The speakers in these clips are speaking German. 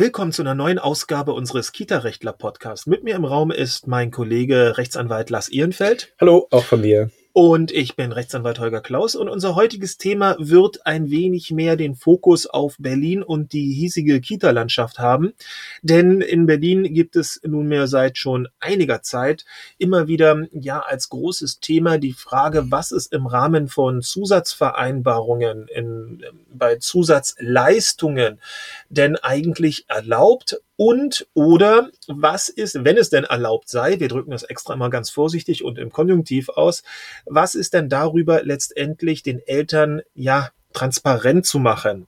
Willkommen zu einer neuen Ausgabe unseres Kita-Rechtler-Podcasts. Mit mir im Raum ist mein Kollege Rechtsanwalt Lars Ehrenfeld. Hallo, auch von mir. Und ich bin Rechtsanwalt Holger Klaus und unser heutiges Thema wird ein wenig mehr den Fokus auf Berlin und die hiesige Kita-Landschaft haben. Denn in Berlin gibt es nunmehr seit schon einiger Zeit immer wieder ja als großes Thema die Frage, was ist im Rahmen von Zusatzvereinbarungen, in, bei Zusatzleistungen denn eigentlich erlaubt und oder was ist, wenn es denn erlaubt sei, wir drücken das extra immer ganz vorsichtig und im Konjunktiv aus, was ist denn darüber letztendlich den Eltern ja transparent zu machen.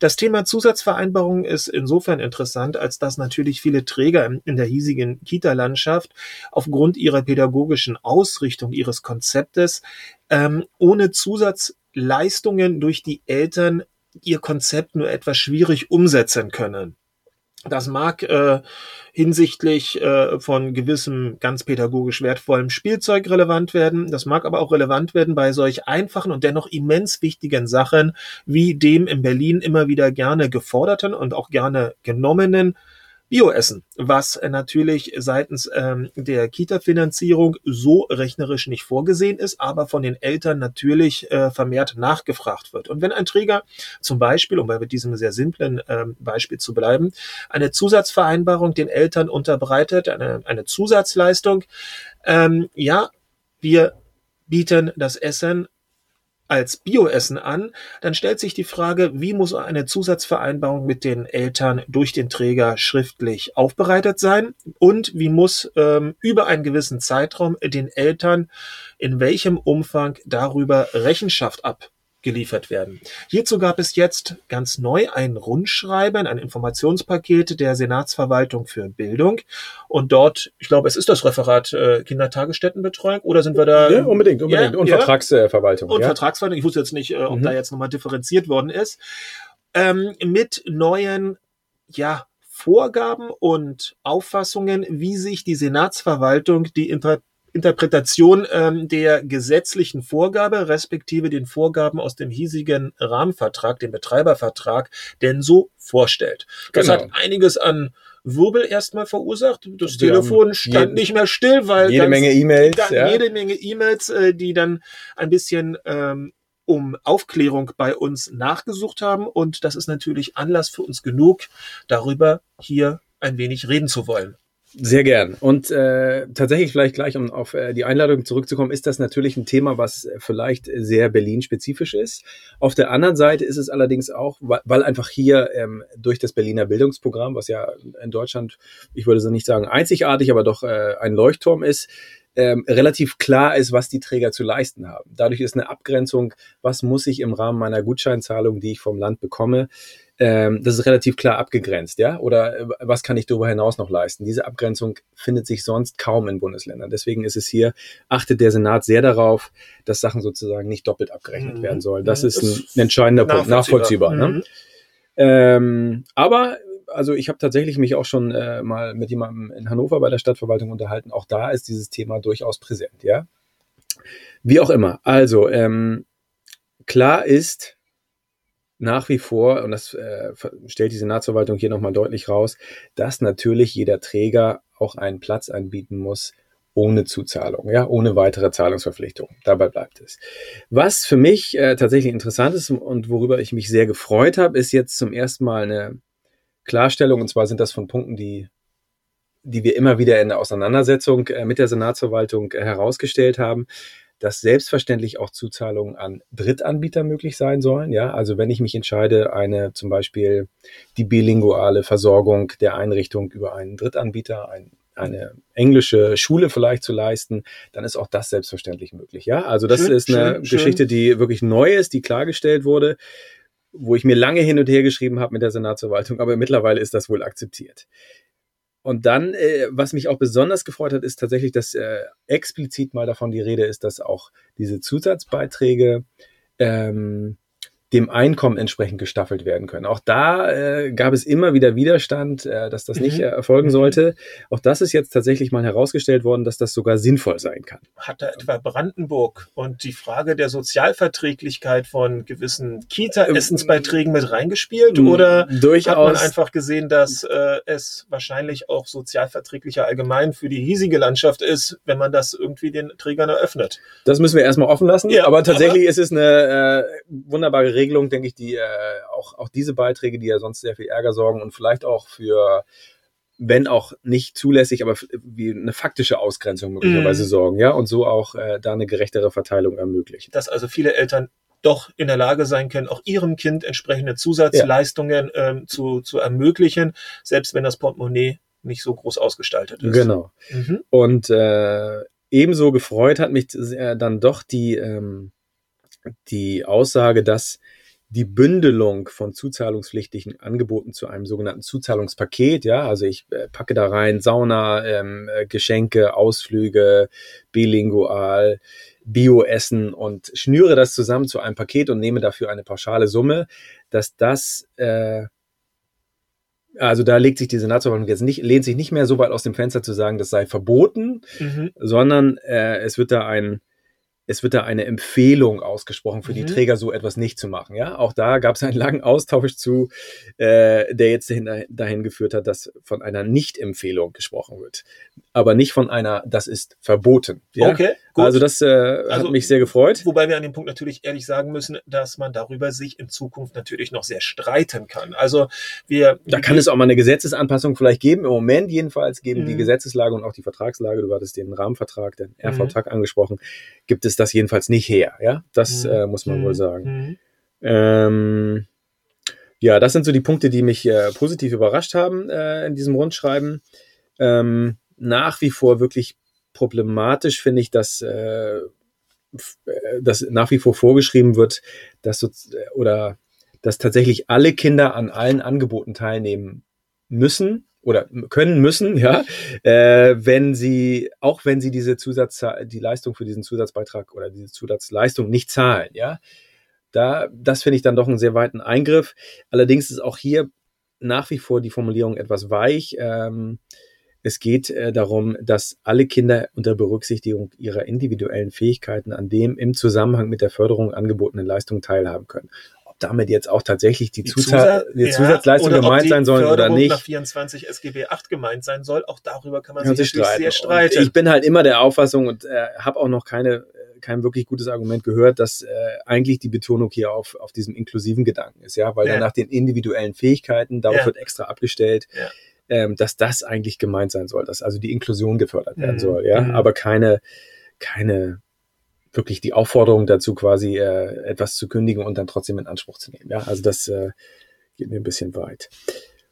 Das Thema Zusatzvereinbarungen ist insofern interessant, als dass natürlich viele Träger in der hiesigen Kita-Landschaft aufgrund ihrer pädagogischen Ausrichtung ihres Konzeptes ähm, ohne Zusatzleistungen durch die Eltern ihr Konzept nur etwas schwierig umsetzen können. Das mag äh, hinsichtlich äh, von gewissem ganz pädagogisch wertvollem Spielzeug relevant werden. Das mag aber auch relevant werden bei solch einfachen und dennoch immens wichtigen Sachen wie dem in Berlin immer wieder gerne geforderten und auch gerne genommenen Bioessen, was natürlich seitens ähm, der Kita-Finanzierung so rechnerisch nicht vorgesehen ist, aber von den Eltern natürlich äh, vermehrt nachgefragt wird. Und wenn ein Träger zum Beispiel, um bei diesem sehr simplen ähm, Beispiel zu bleiben, eine Zusatzvereinbarung den Eltern unterbreitet, eine, eine Zusatzleistung, ähm, ja, wir bieten das Essen als Bioessen an, dann stellt sich die Frage, wie muss eine Zusatzvereinbarung mit den Eltern durch den Träger schriftlich aufbereitet sein? Und wie muss ähm, über einen gewissen Zeitraum den Eltern in welchem Umfang darüber Rechenschaft ab geliefert werden. Hierzu gab es jetzt ganz neu ein Rundschreiben, ein Informationspaket der Senatsverwaltung für Bildung. Und dort, ich glaube, es ist das Referat äh, Kindertagesstättenbetreuung oder sind wir da? Ja, unbedingt, unbedingt. Ja, und ja. Vertragsverwaltung. Und ja. Vertragsverwaltung. Ich wusste jetzt nicht, äh, ob mhm. da jetzt nochmal differenziert worden ist. Ähm, mit neuen, ja, Vorgaben und Auffassungen, wie sich die Senatsverwaltung die Inter Interpretation ähm, der gesetzlichen Vorgabe respektive den Vorgaben aus dem hiesigen Rahmenvertrag, dem Betreibervertrag, denn so vorstellt. Das genau. hat einiges an Wirbel erstmal verursacht. Das Wir Telefon stand nicht mehr still, weil jede ganz, Menge E-Mails, ja. jede Menge E-Mails, äh, die dann ein bisschen ähm, um Aufklärung bei uns nachgesucht haben. Und das ist natürlich Anlass für uns genug, darüber hier ein wenig reden zu wollen. Sehr gern. Und äh, tatsächlich vielleicht gleich, um auf äh, die Einladung zurückzukommen, ist das natürlich ein Thema, was vielleicht sehr Berlin-spezifisch ist. Auf der anderen Seite ist es allerdings auch, weil, weil einfach hier ähm, durch das Berliner Bildungsprogramm, was ja in Deutschland, ich würde so nicht sagen einzigartig, aber doch äh, ein Leuchtturm ist, ähm, relativ klar ist, was die Träger zu leisten haben. Dadurch ist eine Abgrenzung, was muss ich im Rahmen meiner Gutscheinzahlung, die ich vom Land bekomme, ähm, das ist relativ klar abgegrenzt, ja? Oder äh, was kann ich darüber hinaus noch leisten? Diese Abgrenzung findet sich sonst kaum in Bundesländern. Deswegen ist es hier, achtet der Senat sehr darauf, dass Sachen sozusagen nicht doppelt abgerechnet mhm. werden sollen. Das mhm. ist ein, ein entscheidender Punkt, nachvollziehbar. Ne? Mhm. Ne? Ähm, aber also ich habe tatsächlich mich auch schon äh, mal mit jemandem in Hannover bei der Stadtverwaltung unterhalten. Auch da ist dieses Thema durchaus präsent, ja. Wie auch immer. Also ähm, klar ist, nach wie vor, und das äh, stellt die Senatsverwaltung hier nochmal deutlich raus, dass natürlich jeder Träger auch einen Platz anbieten muss, ohne Zuzahlung, ja, ohne weitere Zahlungsverpflichtung. Dabei bleibt es. Was für mich äh, tatsächlich interessant ist und worüber ich mich sehr gefreut habe, ist jetzt zum ersten Mal eine Klarstellung, und zwar sind das von Punkten, die die wir immer wieder in der Auseinandersetzung äh, mit der Senatsverwaltung äh, herausgestellt haben, dass selbstverständlich auch Zuzahlungen an Drittanbieter möglich sein sollen. Ja, also wenn ich mich entscheide, eine zum Beispiel die bilinguale Versorgung der Einrichtung über einen Drittanbieter, ein, eine englische Schule vielleicht zu leisten, dann ist auch das selbstverständlich möglich. Ja, also das schön, ist eine schön, Geschichte, die wirklich neu ist, die klargestellt wurde, wo ich mir lange hin und her geschrieben habe mit der Senatsverwaltung, aber mittlerweile ist das wohl akzeptiert. Und dann, äh, was mich auch besonders gefreut hat, ist tatsächlich, dass äh, explizit mal davon die Rede ist, dass auch diese Zusatzbeiträge ähm, dem Einkommen entsprechend gestaffelt werden können. Auch da äh, gab es immer wieder Widerstand, äh, dass das nicht äh, erfolgen sollte. Auch das ist jetzt tatsächlich mal herausgestellt worden, dass das sogar sinnvoll sein kann. Hat da etwa Brandenburg und die Frage der Sozialverträglichkeit von gewissen Kita-Essensbeiträgen mit reingespielt? Ähm, Oder durchaus, hat man einfach gesehen, dass äh, es wahrscheinlich auch sozialverträglicher allgemein für die hiesige Landschaft ist, wenn man das irgendwie den Trägern eröffnet? Das müssen wir erstmal offen lassen. Ja, aber tatsächlich ist es eine äh, wunderbare Regelung, denke ich, die äh, auch, auch diese Beiträge, die ja sonst sehr viel Ärger sorgen und vielleicht auch für, wenn auch nicht zulässig, aber wie eine faktische Ausgrenzung möglicherweise Mm. sorgen, ja, und so auch äh, da eine gerechtere Verteilung ermöglichen. Dass also viele Eltern doch in der Lage sein können, auch ihrem Kind entsprechende Zusatzleistungen ähm, zu, zu ermöglichen, selbst wenn das Portemonnaie nicht so groß ausgestaltet ist. Genau. Mhm. Und äh, ebenso gefreut hat mich äh, dann doch die, ähm, die Aussage, dass die Bündelung von zuzahlungspflichtigen Angeboten zu einem sogenannten Zuzahlungspaket, ja, also ich äh, packe da rein Sauna, ähm, äh, Geschenke, Ausflüge, bilingual, Bioessen und schnüre das zusammen zu einem Paket und nehme dafür eine pauschale Summe, dass das äh, also da legt sich die Senatsverwaltung jetzt nicht, lehnt sich nicht mehr so weit aus dem Fenster zu sagen, das sei verboten, Mhm. sondern äh, es wird da ein es wird da eine Empfehlung ausgesprochen für die Mhm. Träger, so etwas nicht zu machen. Ja, auch da gab es einen langen Austausch zu, äh, der jetzt dahin, dahin geführt hat, dass von einer Nicht-Empfehlung gesprochen wird, aber nicht von einer, das ist verboten. Ja? Okay, gut. Also das äh, hat Also- mich sehr gefreut. Wobei wir an dem Punkt natürlich ehrlich sagen müssen, dass man darüber sich in Zukunft natürlich noch sehr streiten kann. Also wir Da kann es auch mal eine Gesetzesanpassung vielleicht geben. Im Moment jedenfalls geben die Mhm. Gesetzeslage und auch die Vertragslage, du hattest den Rahmenvertrag, den Mhm. RV-Tag angesprochen, gibt es das jedenfalls nicht her. Ja, das Mhm. äh, muss man wohl sagen. Ähm, ja, das sind so die Punkte, die mich äh, positiv überrascht haben äh, in diesem Rundschreiben. Ähm, nach wie vor wirklich problematisch finde ich, dass, äh, äh, dass nach wie vor vorgeschrieben wird, dass so, oder dass tatsächlich alle Kinder an allen Angeboten teilnehmen müssen oder können müssen, ja, äh, wenn sie, auch wenn sie diese Zusatz, die Leistung für diesen Zusatzbeitrag oder diese Zusatzleistung nicht zahlen, ja. Da, das finde ich dann doch einen sehr weiten Eingriff. Allerdings ist auch hier nach wie vor die Formulierung etwas weich. Ähm, es geht äh, darum, dass alle Kinder unter Berücksichtigung ihrer individuellen Fähigkeiten an dem im Zusammenhang mit der Förderung angebotenen Leistungen teilhaben können. Ob damit jetzt auch tatsächlich die, Die Zusa Zusatz- die ja, Zusatzleistungen oder ob gemeint die sein sollen oder nicht. nach 24 SGB 8 gemeint sein soll, auch darüber kann man kann sich sich streiten. sehr Und streiten. ich bin halt immer der Auffassung und äh, habe auch noch keine äh, kein wirklich gutes Argument gehört, dass äh, eigentlich die Betonung hier auf, auf diesem inklusiven Gedanken ist, ja, weil Ja. dann nach den individuellen Fähigkeiten, darauf Ja. wird extra abgestellt, Ja. Ähm, dass das eigentlich gemeint sein soll, dass also die Inklusion gefördert werden Mhm. soll, ja, Mhm. aber keine, keine wirklich die Aufforderung dazu, quasi äh, etwas zu kündigen und dann trotzdem in Anspruch zu nehmen. Ja, also das äh, geht mir ein bisschen weit.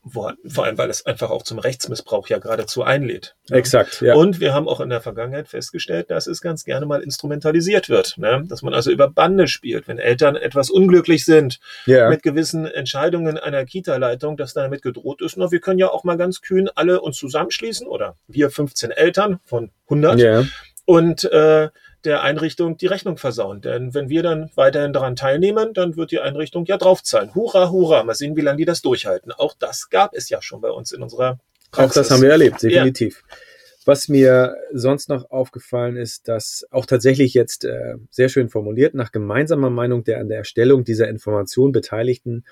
Vor, allem, weil es einfach auch zum Rechtsmissbrauch ja geradezu einlädt. Ja. Exakt, ja. Und wir haben auch in der Vergangenheit festgestellt, dass es ganz gerne mal instrumentalisiert wird. Ne? Dass man also über Bande spielt. Wenn Eltern etwas unglücklich sind ja. mit gewissen Entscheidungen einer Kita-Leitung, dass damit gedroht ist, na, wir können ja auch mal ganz kühn alle uns zusammenschließen oder wir 15 Eltern von 100 ja. und äh, der Einrichtung die Rechnung versauen. Denn wenn wir dann weiterhin daran teilnehmen, dann wird die Einrichtung ja draufzahlen. Hurra, hurra. Mal sehen, wie lange die das durchhalten. Auch das gab es ja schon bei uns in unserer Auch das haben wir erlebt, Ja. definitiv. Was mir sonst noch aufgefallen ist, dass auch tatsächlich jetzt äh, sehr schön formuliert, nach gemeinsamer Meinung der an der Erstellung dieser Information Beteiligten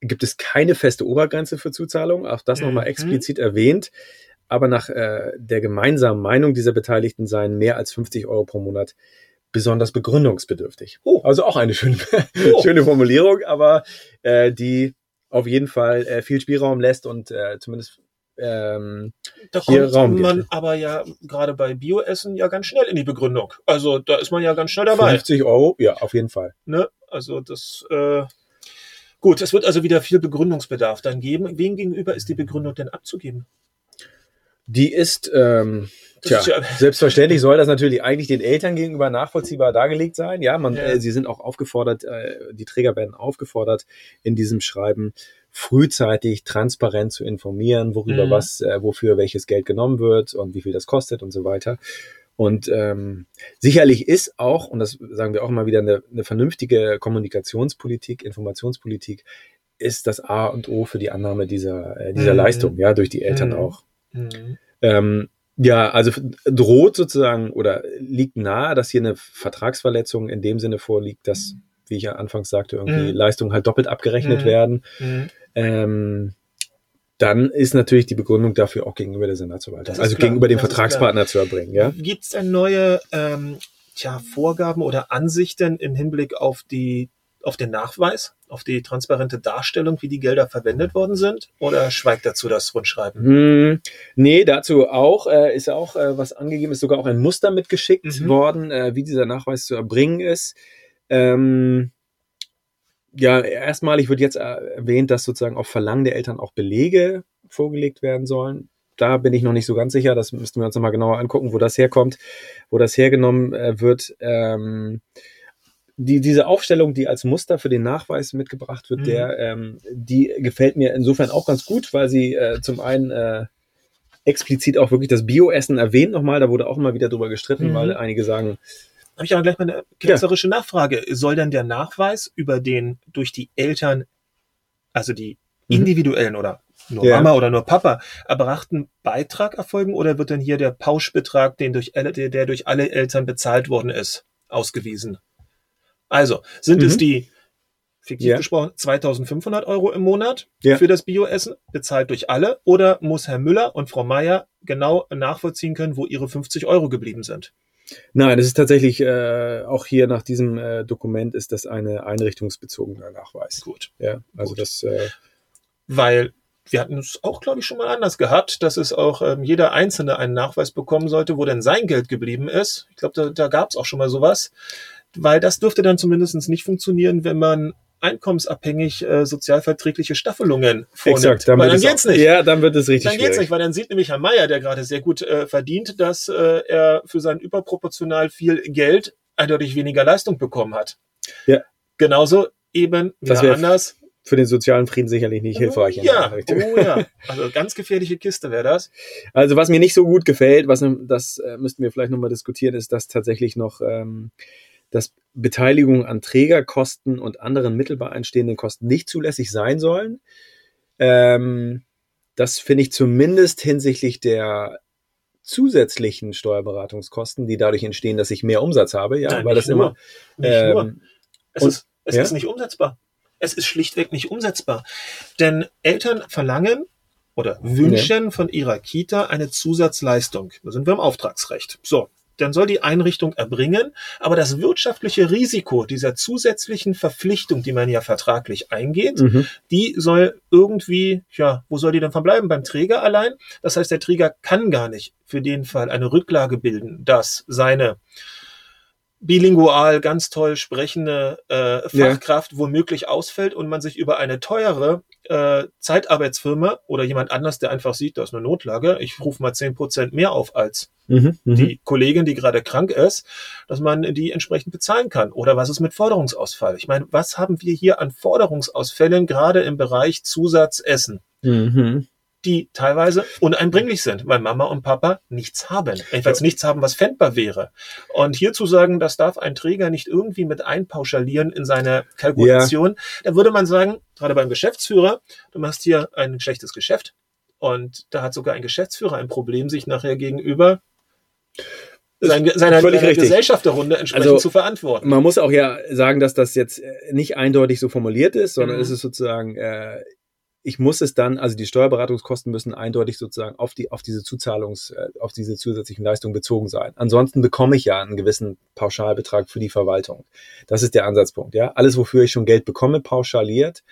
gibt es keine feste Obergrenze für Zuzahlung, auch das Mhm. nochmal explizit erwähnt. Aber nach äh, der gemeinsamen Meinung dieser Beteiligten seien mehr als 50 Euro pro Monat besonders begründungsbedürftig. Oh. Also auch eine schöne, Oh. schöne Formulierung, aber äh, die auf jeden Fall äh, viel Spielraum lässt und äh, zumindest ähm, Da hier kommt Raum man gibt. aber ja gerade bei Bioessen ja ganz schnell in die Begründung. Also da ist man ja ganz schnell dabei. 50 Euro, ja, auf jeden Fall. Ne? Also das äh, gut, es wird also wieder viel Begründungsbedarf dann geben. Wem gegenüber ist die Begründung denn abzugeben? Die ist, ähm, tja, ist ja- selbstverständlich soll das natürlich eigentlich den Eltern gegenüber nachvollziehbar dargelegt sein. Ja, man, Ja. Äh, sie sind auch aufgefordert, äh, die Träger werden aufgefordert, in diesem Schreiben frühzeitig transparent zu informieren, worüber Mhm. was, äh, wofür welches Geld genommen wird und wie viel das kostet und so weiter. Und ähm, sicherlich ist auch, und das sagen wir auch immer wieder, eine, eine vernünftige Kommunikationspolitik, Informationspolitik, ist das A und O für die Annahme dieser, äh, dieser mhm. Leistung, ja, durch die Eltern mhm. auch. Mhm. Ähm, ja, also droht sozusagen oder liegt nahe, dass hier eine Vertragsverletzung in dem Sinne vorliegt, dass, wie ich ja anfangs sagte, irgendwie mhm. Leistungen halt doppelt abgerechnet mhm. werden. Mhm. Ähm, dann ist natürlich die Begründung dafür auch gegenüber der Senatsverwaltung, also klar, gegenüber dem Vertragspartner zu erbringen. Ja? Gibt es denn neue ähm, tja, Vorgaben oder Ansichten im Hinblick auf die auf den Nachweis, auf die transparente Darstellung, wie die Gelder verwendet worden sind? Oder schweigt dazu das Rundschreiben? Hm, nee, dazu auch, äh, ist auch äh, was angegeben, ist sogar auch ein Muster mitgeschickt mhm. worden, äh, wie dieser Nachweis zu erbringen ist. Ähm, ja, erstmalig wird jetzt äh, erwähnt, dass sozusagen auf Verlangen der Eltern auch Belege vorgelegt werden sollen. Da bin ich noch nicht so ganz sicher. Das müssten wir uns nochmal genauer angucken, wo das herkommt, wo das hergenommen äh, wird. Ähm, die, diese Aufstellung, die als Muster für den Nachweis mitgebracht wird, mhm. der, ähm, die gefällt mir insofern auch ganz gut, weil sie äh, zum einen äh, explizit auch wirklich das Bioessen erwähnt nochmal. Da wurde auch immer wieder drüber gestritten, mhm. weil einige sagen, habe ich aber gleich mal eine ketzerische ja. Nachfrage. Soll denn der Nachweis über den durch die Eltern, also die mhm. individuellen mhm. oder nur ja. Mama oder nur Papa erbrachten Beitrag erfolgen oder wird denn hier der Pauschbetrag, den durch, der durch alle Eltern bezahlt worden ist, ausgewiesen? Also, sind mhm. es die, fiktiv ja. gesprochen, 2500 Euro im Monat ja. für das Bioessen, bezahlt durch alle, oder muss Herr Müller und Frau Meier genau nachvollziehen können, wo ihre 50 Euro geblieben sind? Nein, es ist tatsächlich äh, auch hier nach diesem äh, Dokument ist das eine einrichtungsbezogener Nachweis. Gut. Ja, also Gut. das. Äh, Weil wir hatten es auch, glaube ich, schon mal anders gehabt, dass es auch ähm, jeder Einzelne einen Nachweis bekommen sollte, wo denn sein Geld geblieben ist. Ich glaube, da, da gab es auch schon mal sowas. Weil das dürfte dann zumindest nicht funktionieren, wenn man einkommensabhängig äh, sozialverträgliche Staffelungen vornimmt. Exakt, dann, weil dann geht's nicht. Ja, dann wird es richtig Dann geht's nicht, weil dann sieht nämlich Herr Meier, der gerade sehr gut äh, verdient, dass äh, er für sein überproportional viel Geld eindeutig weniger Leistung bekommen hat. Ja. Genauso eben wieder anders. Für den sozialen Frieden sicherlich nicht hilfreich. Ja, oh ja. Also ganz gefährliche Kiste wäre das. Also was mir nicht so gut gefällt, was das äh, müssten wir vielleicht nochmal diskutieren, ist, dass tatsächlich noch ähm, dass Beteiligung an Trägerkosten und anderen mittelbar entstehenden Kosten nicht zulässig sein sollen. Ähm, das finde ich zumindest hinsichtlich der zusätzlichen Steuerberatungskosten, die dadurch entstehen, dass ich mehr Umsatz habe, ja, Nein, weil das nur, immer. Ähm, es, und, ist, es ja? ist nicht umsetzbar. Es ist schlichtweg nicht umsetzbar. Denn Eltern verlangen oder wünschen ja. von ihrer Kita eine Zusatzleistung. Da sind wir im Auftragsrecht. So, dann soll die Einrichtung erbringen, aber das wirtschaftliche Risiko dieser zusätzlichen Verpflichtung, die man ja vertraglich eingeht, mhm. die soll irgendwie, ja, wo soll die dann verbleiben? Beim Träger allein? Das heißt, der Träger kann gar nicht für den Fall eine Rücklage bilden, dass seine bilingual ganz toll sprechende äh, Fachkraft ja. womöglich ausfällt und man sich über eine teure äh, Zeitarbeitsfirma oder jemand anders, der einfach sieht, da ist eine Notlage, ich rufe mal zehn Prozent mehr auf als mhm, mhm, die Kollegin, die gerade krank ist, dass man die entsprechend bezahlen kann. Oder was ist mit Forderungsausfall? Ich meine, was haben wir hier an Forderungsausfällen gerade im Bereich Zusatzessen? Mhm die teilweise uneinbringlich sind, weil Mama und Papa nichts haben. Jedenfalls nichts haben, was fändbar wäre. Und hier zu sagen, das darf ein Träger nicht irgendwie mit einpauschalieren in seine Kalkulation, ja. da würde man sagen, gerade beim Geschäftsführer, du machst hier ein schlechtes Geschäft und da hat sogar ein Geschäftsführer ein Problem, sich nachher gegenüber sein, seiner, seiner Gesellschafterrunde entsprechend also, zu verantworten. Man muss auch ja sagen, dass das jetzt nicht eindeutig so formuliert ist, sondern mhm. es ist sozusagen äh, ich muss es dann, also die Steuerberatungskosten müssen eindeutig sozusagen auf die, auf diese Zuzahlungs, äh, auf diese zusätzlichen Leistungen bezogen sein. Ansonsten bekomme ich ja einen gewissen Pauschalbetrag für die Verwaltung. Das ist der Ansatzpunkt, ja. Alles, wofür ich schon Geld bekomme, pauschaliert,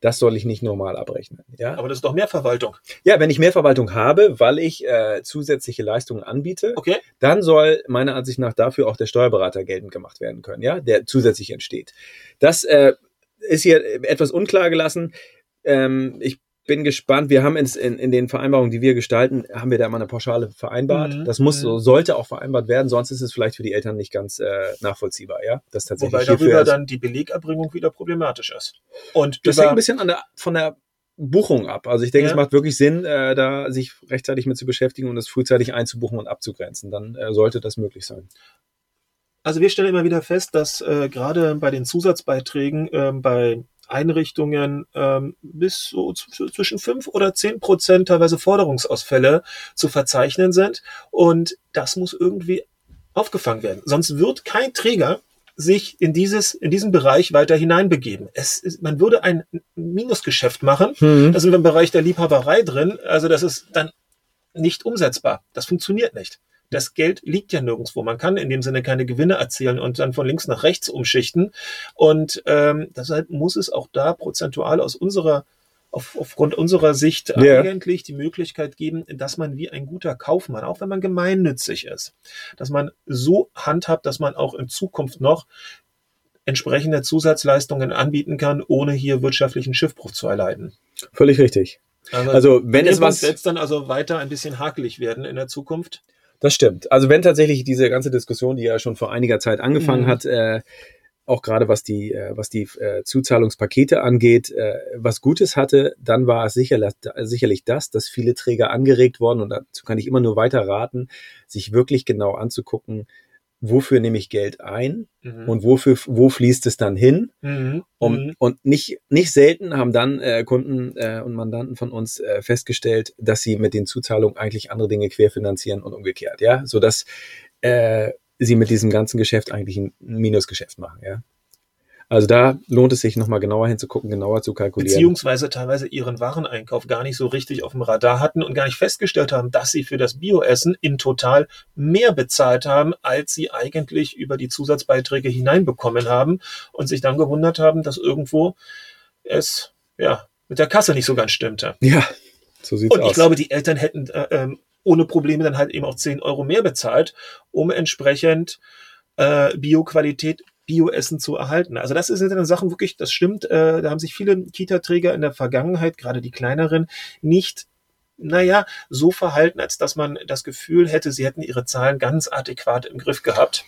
das soll ich nicht normal abrechnen. Ja? Aber das ist doch mehr Verwaltung. Ja, wenn ich mehr Verwaltung habe, weil ich äh, zusätzliche Leistungen anbiete, okay. dann soll meiner Ansicht nach dafür auch der Steuerberater geltend gemacht werden können, ja, der zusätzlich entsteht. Das äh, ist hier etwas unklar gelassen. Ähm, ich bin gespannt. Wir haben in, in, in den Vereinbarungen, die wir gestalten, haben wir da mal eine Pauschale vereinbart. Mhm. Das muss so, mhm. sollte auch vereinbart werden, sonst ist es vielleicht für die Eltern nicht ganz äh, nachvollziehbar, ja. Das tatsächlich Wobei darüber dann die Belegerbringung wieder problematisch ist. Und das hängt ein bisschen an der, von der Buchung ab. Also ich denke, Ja. es macht wirklich Sinn, äh, da sich rechtzeitig mit zu beschäftigen und es frühzeitig einzubuchen und abzugrenzen. Dann äh, sollte das möglich sein. Also wir stellen immer wieder fest, dass äh, gerade bei den Zusatzbeiträgen ähm, bei Einrichtungen ähm, bis so zwischen fünf oder zehn Prozent teilweise Forderungsausfälle zu verzeichnen sind. Und das muss irgendwie aufgefangen werden. Sonst wird kein Träger sich in dieses, in diesen Bereich weiter hineinbegeben. Es ist, man würde ein Minusgeschäft machen. Da sind wir im Bereich der Liebhaberei drin. Also das ist dann nicht umsetzbar. Das funktioniert nicht. Das Geld liegt ja nirgendwo. Man kann in dem Sinne keine Gewinne erzielen und dann von links nach rechts umschichten. Und ähm, deshalb muss es auch da prozentual aus unserer auf, aufgrund unserer Sicht Ja. eigentlich die Möglichkeit geben, dass man wie ein guter Kaufmann, auch wenn man gemeinnützig ist, dass man so handhabt, dass man auch in Zukunft noch entsprechende Zusatzleistungen anbieten kann, ohne hier wirtschaftlichen Schiffbruch zu erleiden. Völlig richtig. Aber Also wenn es was, wird dann also weiter ein bisschen hakelig werden in der Zukunft. Das stimmt. Also wenn tatsächlich diese ganze Diskussion, die ja schon vor einiger Zeit angefangen Mhm. hat, äh, auch gerade was die, äh, was die äh, Zuzahlungspakete angeht, äh, was Gutes hatte, dann war es sicherlich, sicherlich das, dass viele Träger angeregt worden und dazu kann ich immer nur weiter raten, sich wirklich genau anzugucken, wofür nehme ich Geld ein Mhm. und wofür, wo fließt es dann hin? Mhm. Um, Mhm. Und nicht, nicht selten haben dann äh, Kunden äh, und Mandanten von uns äh, festgestellt, dass sie mit den Zuzahlungen eigentlich andere Dinge querfinanzieren und umgekehrt, ja, so dass äh, sie mit diesem ganzen Geschäft eigentlich ein Minusgeschäft machen, ja. Also da lohnt es sich nochmal genauer hinzugucken, genauer zu kalkulieren. beziehungsweise teilweise ihren Wareneinkauf gar nicht so richtig auf dem Radar hatten und gar nicht festgestellt haben, dass sie für das Bioessen in total mehr bezahlt haben, als sie eigentlich über die Zusatzbeiträge hineinbekommen haben und sich dann gewundert haben, dass irgendwo es ja mit der Kasse nicht so ganz stimmte. ja, so sieht's Und aus. ich glaube, die Eltern hätten äh, ähm, ohne Probleme dann halt eben auch 10 Euro mehr bezahlt, um entsprechend äh, Bioqualität, Bioessen zu erhalten. Also das sind dann Sachen wirklich, das stimmt, äh, da haben sich viele Kita-Träger in der Vergangenheit, gerade die kleineren, nicht naja, so verhalten, als dass man das Gefühl hätte, sie hätten ihre Zahlen ganz adäquat im Griff gehabt.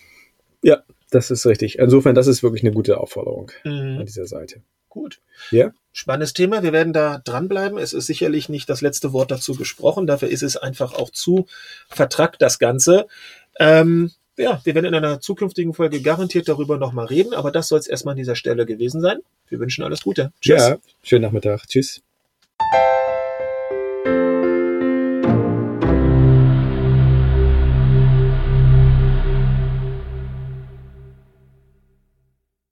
ja, das ist richtig. Insofern, das ist wirklich eine gute Aufforderung Mhm. an dieser Seite. Gut. Ja, Spannendes Thema. Wir werden da dranbleiben. Es ist sicherlich nicht das letzte Wort dazu gesprochen. Dafür ist es einfach auch zu vertrackt, das Ganze. Ähm, ja, wir werden in einer zukünftigen Folge garantiert darüber nochmal reden, aber das soll es erstmal an dieser Stelle gewesen sein. Wir wünschen alles Gute. ja, schönen Nachmittag. Tschüss.